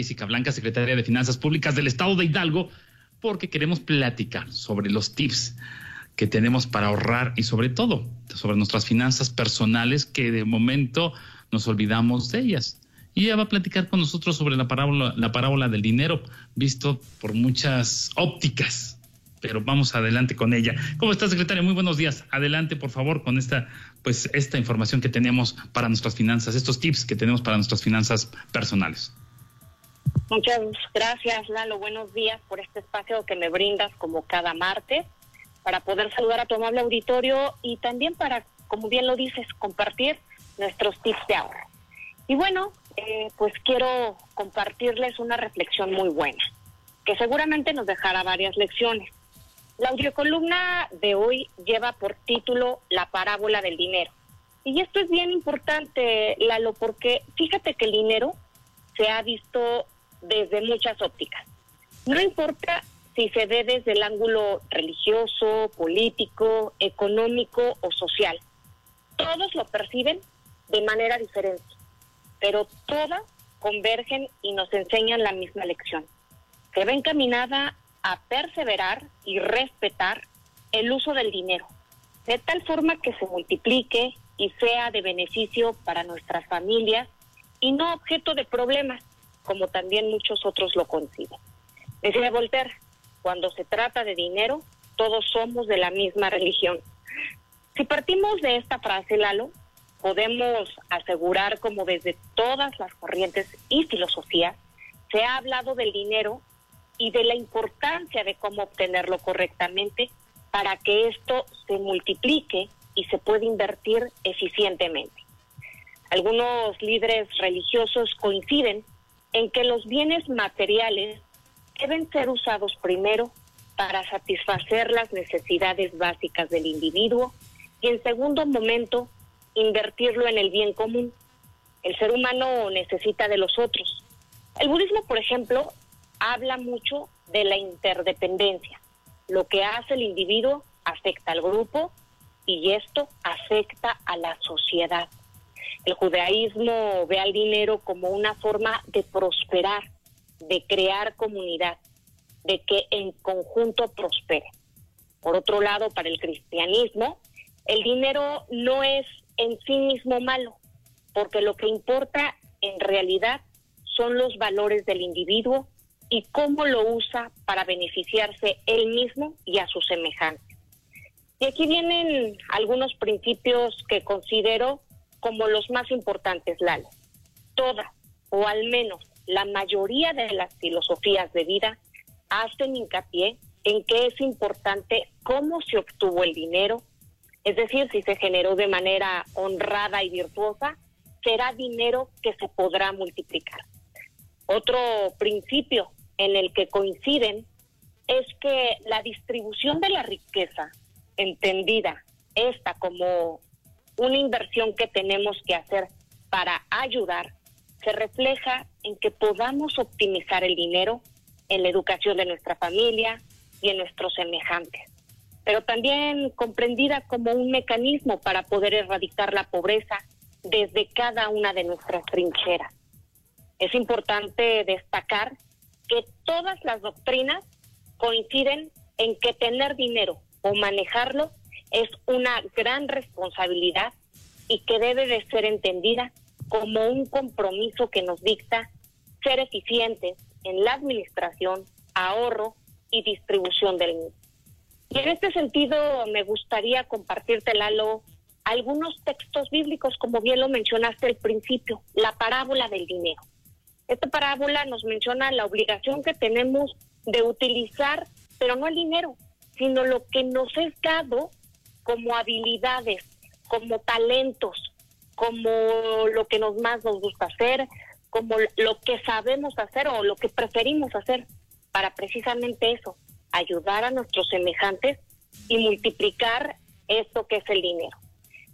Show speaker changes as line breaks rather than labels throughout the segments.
Jessica Blanca, secretaria de Finanzas Públicas del Estado de Hidalgo, porque queremos platicar sobre los tips que tenemos para ahorrar y sobre todo sobre nuestras finanzas personales que de momento nos olvidamos de ellas. Y ella va a platicar con nosotros sobre la parábola, la parábola del dinero, visto por muchas ópticas. Pero vamos adelante con ella. ¿Cómo está, secretaria? Muy buenos días. Adelante, por favor, con esta, pues, esta información que tenemos para nuestras finanzas, estos tips que tenemos para nuestras finanzas personales.
Muchas gracias, Lalo. Buenos días por este espacio que me brindas como cada martes para poder saludar a tu amable auditorio y también para, como bien lo dices, compartir nuestros tips de ahorro. Y bueno, eh, pues quiero compartirles una reflexión muy buena, que seguramente nos dejará varias lecciones. La audiocolumna de hoy lleva por título La parábola del dinero. Y esto es bien importante, Lalo, porque fíjate que el dinero se ha visto desde muchas ópticas. No importa si se ve desde el ángulo religioso, político, económico o social. Todos lo perciben de manera diferente, pero todas convergen y nos enseñan la misma lección. Se ve encaminada a perseverar y respetar el uso del dinero, de tal forma que se multiplique y sea de beneficio para nuestras familias y no objeto de problemas, como también muchos otros lo conciben. Decía Voltaire, cuando se trata de dinero, todos somos de la misma religión. Si partimos de esta frase, Lalo, podemos asegurar como desde todas las corrientes y filosofías se ha hablado del dinero y de la importancia de cómo obtenerlo correctamente para que esto se multiplique y se pueda invertir eficientemente. Algunos líderes religiosos coinciden en que los bienes materiales deben ser usados primero para satisfacer las necesidades básicas del individuo y en segundo momento invertirlo en el bien común. El ser humano necesita de los otros. El budismo, por ejemplo, habla mucho de la interdependencia. Lo que hace el individuo afecta al grupo y esto afecta a la sociedad. El judaísmo ve al dinero como una forma de prosperar, de crear comunidad, de que en conjunto prospere. Por otro lado, para el cristianismo, el dinero no es en sí mismo malo, porque lo que importa en realidad son los valores del individuo y cómo lo usa para beneficiarse él mismo y a sus semejantes. Y aquí vienen algunos principios que considero como los más importantes, Lalo. Toda, o al menos la mayoría de las filosofías de vida, hacen hincapié en que es importante cómo se obtuvo el dinero, es decir, si se generó de manera honrada y virtuosa, será dinero que se podrá multiplicar. Otro principio en el que coinciden es que la distribución de la riqueza, entendida esta como una inversión que tenemos que hacer para ayudar, se refleja en que podamos optimizar el dinero en la educación de nuestra familia y en nuestros semejantes, pero también comprendida como un mecanismo para poder erradicar la pobreza desde cada una de nuestras trincheras. Es importante destacar que todas las doctrinas coinciden en que tener dinero o manejarlo es una gran responsabilidad y que debe de ser entendida como un compromiso que nos dicta ser eficientes en la administración, ahorro y distribución del mismo. Y en este sentido me gustaría compartirte, Lalo, algunos textos bíblicos, como bien lo mencionaste al principio, la parábola del dinero. Esta parábola nos menciona la obligación que tenemos de utilizar, pero no el dinero, sino lo que nos es dado como habilidades, como talentos, como lo que nos más nos gusta hacer, como lo que sabemos hacer o lo que preferimos hacer para precisamente eso, ayudar a nuestros semejantes y multiplicar esto que es el dinero.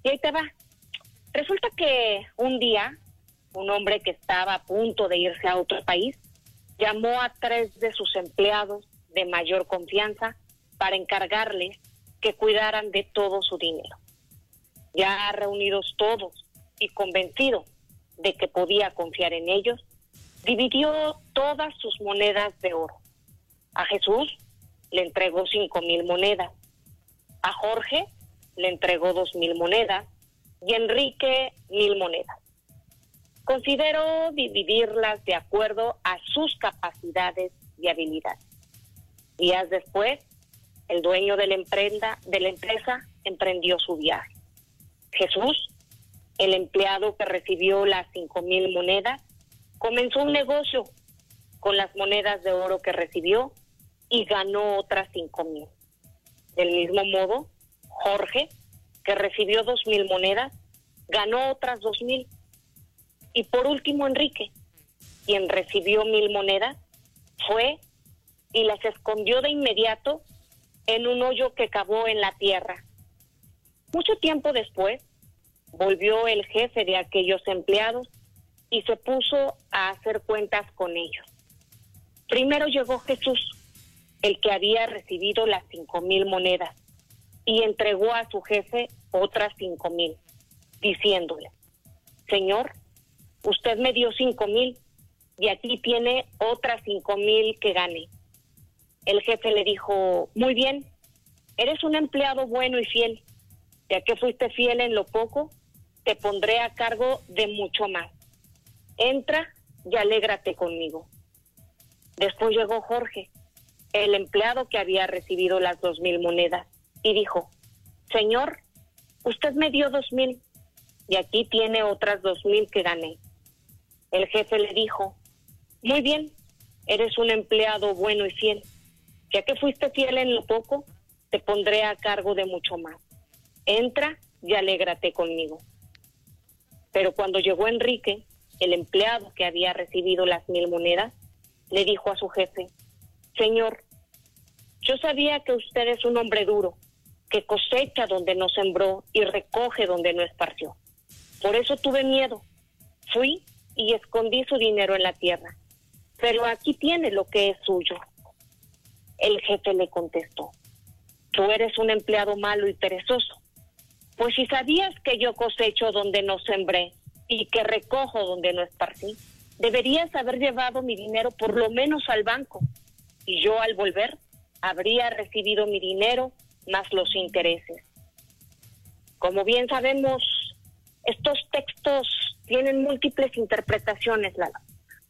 Y ahí te va. Resulta que un día un hombre que estaba a punto de irse a otro país, llamó a tres de sus empleados de mayor confianza para encargarles que cuidaran de todo su dinero. Ya reunidos todos y convencido de que podía confiar en ellos, dividió todas sus monedas de oro. A Jesús le entregó cinco mil monedas. A Jorge le entregó dos mil monedas y a Enrique mil monedas. Consideró dividirlas de acuerdo a sus capacidades y habilidades. Días después, el dueño de la, emprenda, de la empresa emprendió su viaje. Jesús, el empleado que recibió las cinco mil monedas, comenzó un negocio con las monedas de oro que recibió y ganó otras cinco mil. Del mismo modo, Jorge, que recibió dos mil monedas, ganó otras dos mil. Y por último, Enrique, quien recibió mil monedas, fue y las escondió de inmediato en un hoyo que cavó en la tierra. Mucho tiempo después, volvió el jefe de aquellos empleados y se puso a hacer cuentas con ellos. Primero llegó Jesús, el que había recibido las cinco mil monedas, y entregó a su jefe otras cinco mil, diciéndole, Señor, usted me dio cinco mil y aquí tiene otras cinco mil que gane. El jefe le dijo, muy bien, eres un empleado bueno y fiel. Ya que fuiste fiel en lo poco, te pondré a cargo de mucho más. Entra y alégrate conmigo. Después llegó Jorge, el empleado que había recibido las dos mil monedas, y dijo, Señor, usted me dio dos mil y aquí tiene otras dos mil que gané. El jefe le dijo, muy bien, eres un empleado bueno y fiel ya que fuiste fiel en lo poco, te pondré a cargo de mucho más. Entra y alégrate conmigo. Pero cuando llegó Enrique, el empleado que había recibido las mil monedas, le dijo a su jefe, Señor, yo sabía que usted es un hombre duro, que cosecha donde no sembró y recoge donde no esparció. Por eso tuve miedo. Fui y escondí su dinero en la tierra. Pero aquí tiene lo que es suyo. El jefe le contestó, tú eres un empleado malo y perezoso. Pues si sabías que yo cosecho donde no sembré y que recojo donde no esparcí, deberías haber llevado mi dinero por lo menos al banco. Y yo al volver habría recibido mi dinero más los intereses. Como bien sabemos, estos textos tienen múltiples interpretaciones, Lala.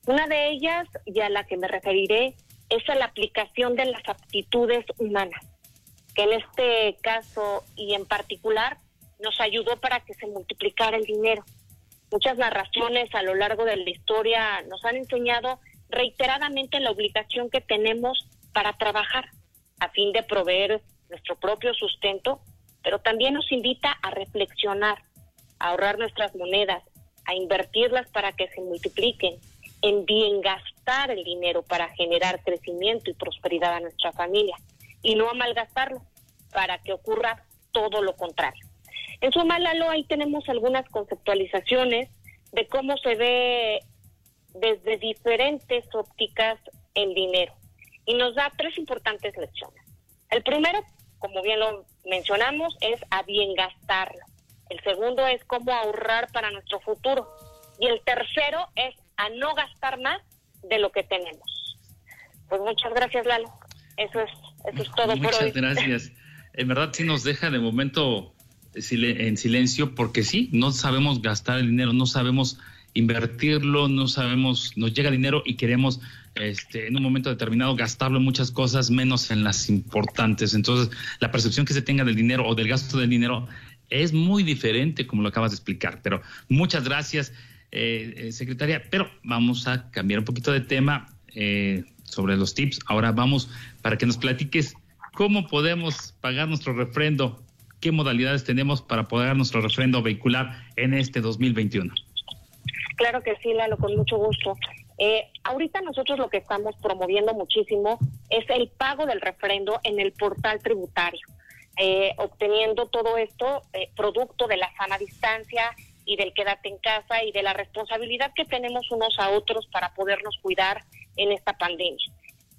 Una de ellas, y a la que me referiré, es la aplicación de las aptitudes humanas, que en este caso y en particular nos ayudó para que se multiplicara el dinero. Muchas narraciones a lo largo de la historia nos han enseñado reiteradamente la obligación que tenemos para trabajar a fin de proveer nuestro propio sustento, pero también nos invita a reflexionar, a ahorrar nuestras monedas, a invertirlas para que se multipliquen, en bien gastar el dinero para generar crecimiento y prosperidad a nuestra familia y no a malgastarlo para que ocurra todo lo contrario. En su Lalo, ahí tenemos algunas conceptualizaciones de cómo se ve desde diferentes ópticas el dinero y nos da tres importantes lecciones. El primero, como bien lo mencionamos, es a bien gastarlo. El segundo es cómo ahorrar para nuestro futuro. Y el tercero es a no gastar más de lo que tenemos. Pues muchas gracias, Lalo. Eso es, eso es todo
por
hoy.
Muchas gracias. En verdad sí nos deja de momento en silencio porque sí, no sabemos gastar el dinero, no sabemos invertirlo, no sabemos, nos llega dinero y queremos este, en un momento determinado gastarlo en muchas cosas, menos en las importantes. Entonces, la percepción que se tenga del dinero o del gasto del dinero es muy diferente, como lo acabas de explicar. Pero muchas gracias. Eh, eh, secretaria, pero vamos a cambiar un poquito de tema eh, sobre los tips. Ahora vamos para que nos platiques cómo podemos pagar nuestro refrendo, qué modalidades tenemos para pagar nuestro refrendo vehicular en este 2021.
Claro que sí, Lalo, con mucho gusto. ahorita nosotros lo que estamos promoviendo muchísimo es el pago del refrendo en el portal tributario, obteniendo todo esto producto de la sana distancia y del quédate en casa y de la responsabilidad que tenemos unos a otros para podernos cuidar en esta pandemia.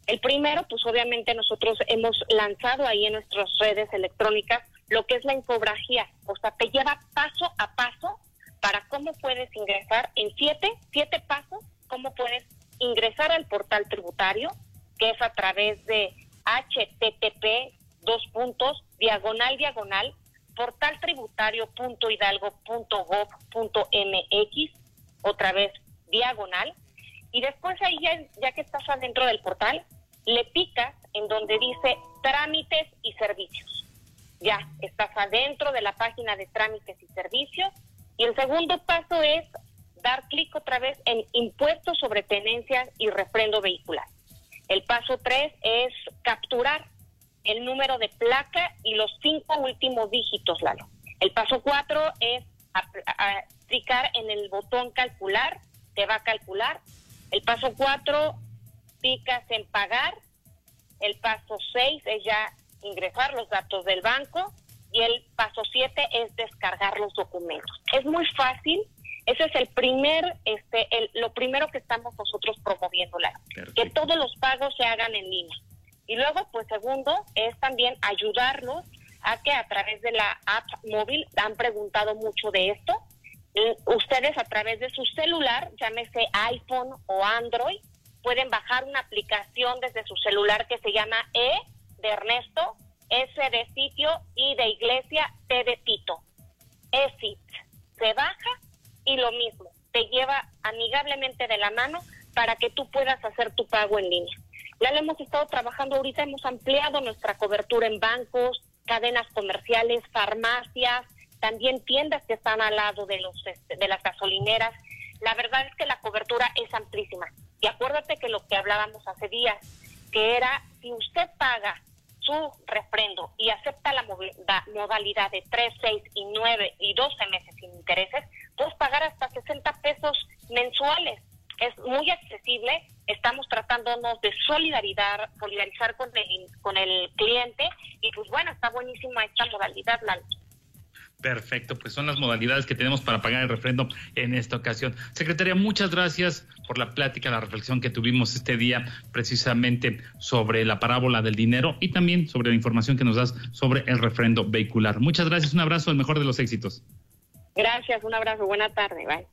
El primero, pues obviamente nosotros hemos lanzado ahí en nuestras redes electrónicas lo que es la infografía, o sea, te lleva paso a paso para cómo puedes ingresar en siete, siete pasos, cómo puedes ingresar al portal tributario, que es a través de http dos puntos diagonal diagonal portaltributario.hidalgo.gov.mx otra vez diagonal y después ahí ya, ya que estás adentro del portal le picas en donde dice trámites y servicios ya estás adentro de la página de trámites y servicios y el segundo paso es dar clic otra vez en impuestos sobre tenencias y refrendo vehicular. El paso tres es capturar el número de placa y los cinco últimos dígitos, Lalo. El paso cuatro es clicar en el botón calcular, te va a calcular. El paso cuatro, picas en pagar. El paso seis es ya ingresar los datos del banco. Y el paso siete es descargar los documentos. Es muy fácil. Ese es el primer, este, el, lo primero que estamos nosotros promoviendo, que todos los pagos se hagan en línea. Y luego, pues segundo, es también ayudarlos a que a través de la app móvil, han preguntado mucho de esto, ustedes a través de su celular, llámese iPhone o Android, pueden bajar una aplicación desde su celular que se llama E de Ernesto, S de sitio y de iglesia, T de Tito. ESIT. Se baja y lo mismo, te lleva amigablemente de la mano para que tú puedas hacer tu pago en línea. Ya lo hemos estado trabajando ahorita, hemos ampliado nuestra cobertura en bancos, cadenas comerciales, farmacias, también tiendas que están al lado de los este, de las gasolineras. La verdad es que la cobertura es amplísima. Y acuérdate que lo que hablábamos hace días, que era si usted paga su refrendo y acepta la modalidad de 3, 6 y 9 y 12 meses sin intereses, puedes pagar hasta 60 pesos mensuales es muy accesible, estamos tratándonos de solidaridad, solidarizar con el, con el cliente y pues bueno, está buenísima esta modalidad, Lalo.
Perfecto, pues son las modalidades que tenemos para pagar el refrendo en esta ocasión. Secretaria, muchas gracias por la plática, la reflexión que tuvimos este día precisamente sobre la parábola del dinero y también sobre la información que nos das sobre el refrendo vehicular. Muchas gracias, un abrazo, el mejor de los éxitos.
Gracias, un abrazo, buena tarde, bye.